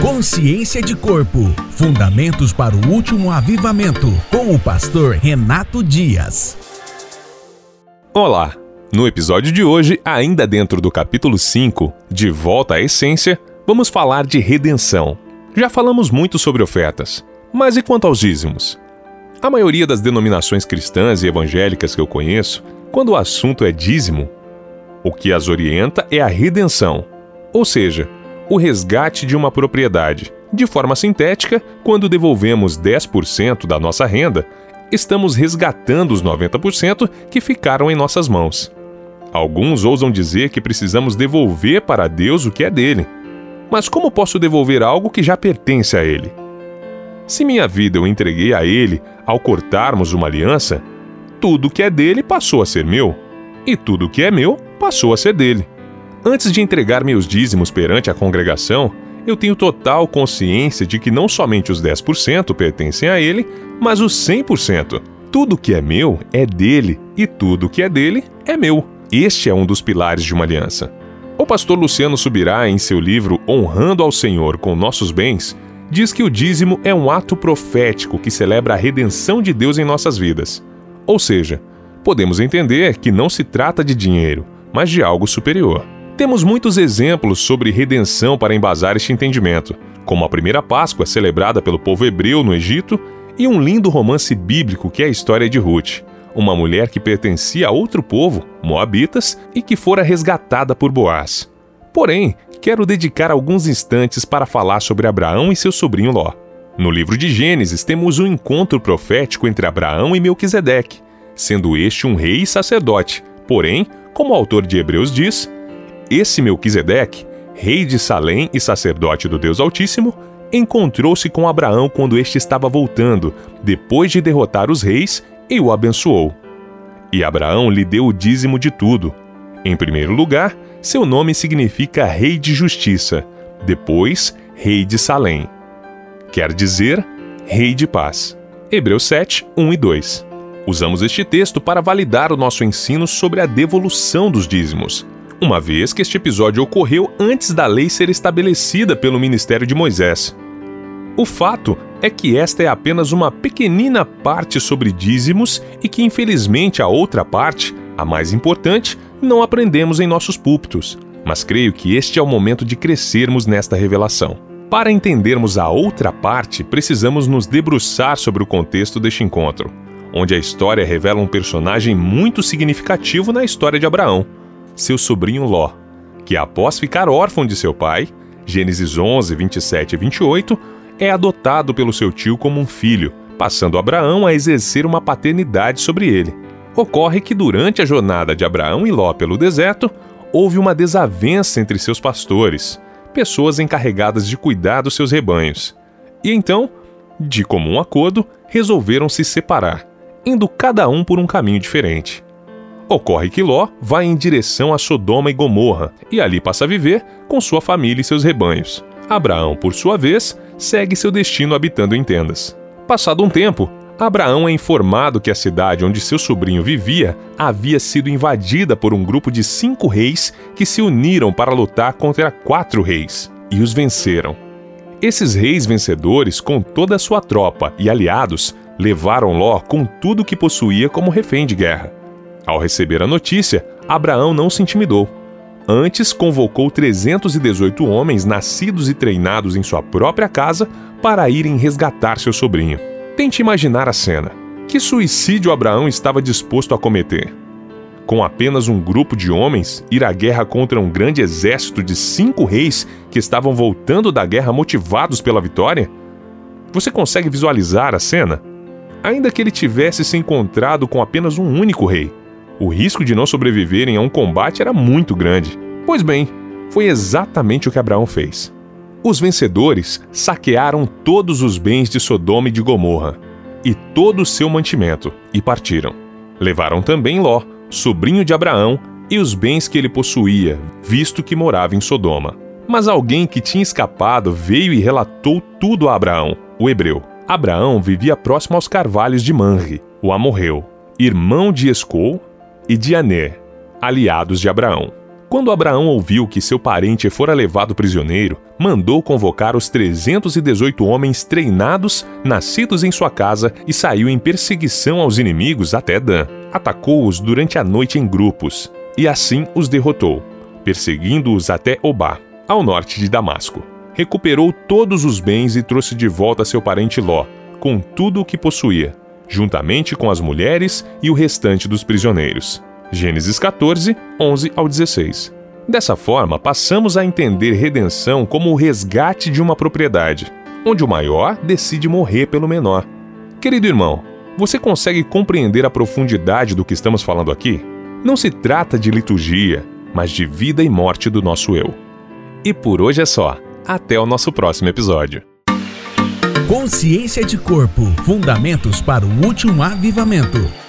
Consciência de Corpo Fundamentos para o Último Avivamento, com o pastor Renato Dias. Olá! No episódio de hoje, ainda dentro do capítulo 5, De Volta à Essência, vamos falar de redenção. Já falamos muito sobre ofertas, mas e quanto aos dízimos? A maioria das denominações cristãs e evangélicas que eu conheço, quando o assunto é dízimo, o que as orienta é a redenção, ou seja, o resgate de uma propriedade. De forma sintética, quando devolvemos 10% da nossa renda, estamos resgatando os 90% que ficaram em nossas mãos. Alguns ousam dizer que precisamos devolver para Deus o que é dele. Mas como posso devolver algo que já pertence a ele? Se minha vida eu entreguei a ele ao cortarmos uma aliança, tudo que é dele passou a ser meu, e tudo que é meu passou a ser dele. Antes de entregar meus dízimos perante a congregação, eu tenho total consciência de que não somente os 10% pertencem a ele, mas os 100%. Tudo que é meu é dele e tudo que é dele é meu. Este é um dos pilares de uma aliança. O pastor Luciano Subirá, em seu livro Honrando ao Senhor com Nossos Bens, diz que o dízimo é um ato profético que celebra a redenção de Deus em nossas vidas. Ou seja, podemos entender que não se trata de dinheiro, mas de algo superior. Temos muitos exemplos sobre redenção para embasar este entendimento, como a primeira Páscoa celebrada pelo povo hebreu no Egito e um lindo romance bíblico que é a história de Ruth, uma mulher que pertencia a outro povo, Moabitas, e que fora resgatada por Boaz. Porém, quero dedicar alguns instantes para falar sobre Abraão e seu sobrinho Ló. No livro de Gênesis temos um encontro profético entre Abraão e Melquisedeque, sendo este um rei e sacerdote. Porém, como o autor de Hebreus diz, esse Melquisedeque, rei de Salém e sacerdote do Deus Altíssimo, encontrou-se com Abraão quando este estava voltando, depois de derrotar os reis e o abençoou. E Abraão lhe deu o dízimo de tudo. Em primeiro lugar, seu nome significa Rei de Justiça, depois, Rei de Salém. Quer dizer, Rei de Paz. Hebreus 7, 1 e 2. Usamos este texto para validar o nosso ensino sobre a devolução dos dízimos, uma vez que este episódio ocorreu antes da lei ser estabelecida pelo ministério de Moisés. O fato é que esta é apenas uma pequenina parte sobre dízimos e que, infelizmente, a outra parte, a mais importante, não aprendemos em nossos púlpitos. Mas creio que este é o momento de crescermos nesta revelação. Para entendermos a outra parte, precisamos nos debruçar sobre o contexto deste encontro, onde a história revela um personagem muito significativo na história de Abraão, seu sobrinho Ló, que após ficar órfão de seu pai, Gênesis 11, 27 e 28, é adotado pelo seu tio como um filho, passando Abraão a exercer uma paternidade sobre ele. Ocorre que durante a jornada de Abraão e Ló pelo deserto, houve uma desavença entre seus pastores, pessoas encarregadas de cuidar dos seus rebanhos. E então, de comum acordo, resolveram se separar, indo cada um por um caminho diferente. Ocorre que Ló vai em direção a Sodoma e Gomorra e ali passa a viver com sua família e seus rebanhos. Abraão, por sua vez, segue seu destino habitando em tendas. Passado um tempo, Abraão é informado que a cidade onde seu sobrinho vivia havia sido invadida por um grupo de cinco reis que se uniram para lutar contra quatro reis e os venceram. Esses reis vencedores, com toda a sua tropa e aliados, levaram Ló com tudo o que possuía como refém de guerra. Ao receber a notícia, Abraão não se intimidou Antes, convocou 318 homens nascidos e treinados em sua própria casa para irem resgatar seu sobrinho. Tente imaginar a cena. Que suicídio Abraão estava disposto a cometer? Com apenas um grupo de homens, ir à guerra contra um grande exército de cinco reis que estavam voltando da guerra motivados pela vitória? Você consegue visualizar a cena? Ainda que ele tivesse se encontrado com apenas um único rei, o risco de não sobreviverem a um combate era muito grande. Pois bem, foi exatamente o que Abraão fez. Os vencedores saquearam todos os bens de Sodoma e de Gomorra, e todo o seu mantimento, e partiram. Levaram também Ló, sobrinho de Abraão, e os bens que ele possuía, visto que morava em Sodoma. Mas alguém que tinha escapado veio e relatou tudo a Abraão, o hebreu. Abraão vivia próximo aos carvalhos de Manre, o amorreu, irmão de Escol e de aliados de Abraão. Quando Abraão ouviu que seu parente fora levado prisioneiro, mandou convocar os 318 homens treinados, nascidos em sua casa, e saiu em perseguição aos inimigos até Dan. Atacou-os durante a noite em grupos, e assim os derrotou, perseguindo-os até Obá, ao norte de Damasco. Recuperou todos os bens e trouxe de volta seu parente Ló, com tudo o que possuía, juntamente com as mulheres e o restante dos prisioneiros. Gênesis 14, 11 ao 16. Dessa forma, passamos a entender redenção como o resgate de uma propriedade, onde o maior decide morrer pelo menor. Querido irmão, você consegue compreender a profundidade do que estamos falando aqui? Não se trata de liturgia, mas de vida e morte do nosso eu. E por hoje é só. Até o nosso próximo episódio. Consciência de Corpo Fundamentos para o Último Avivamento.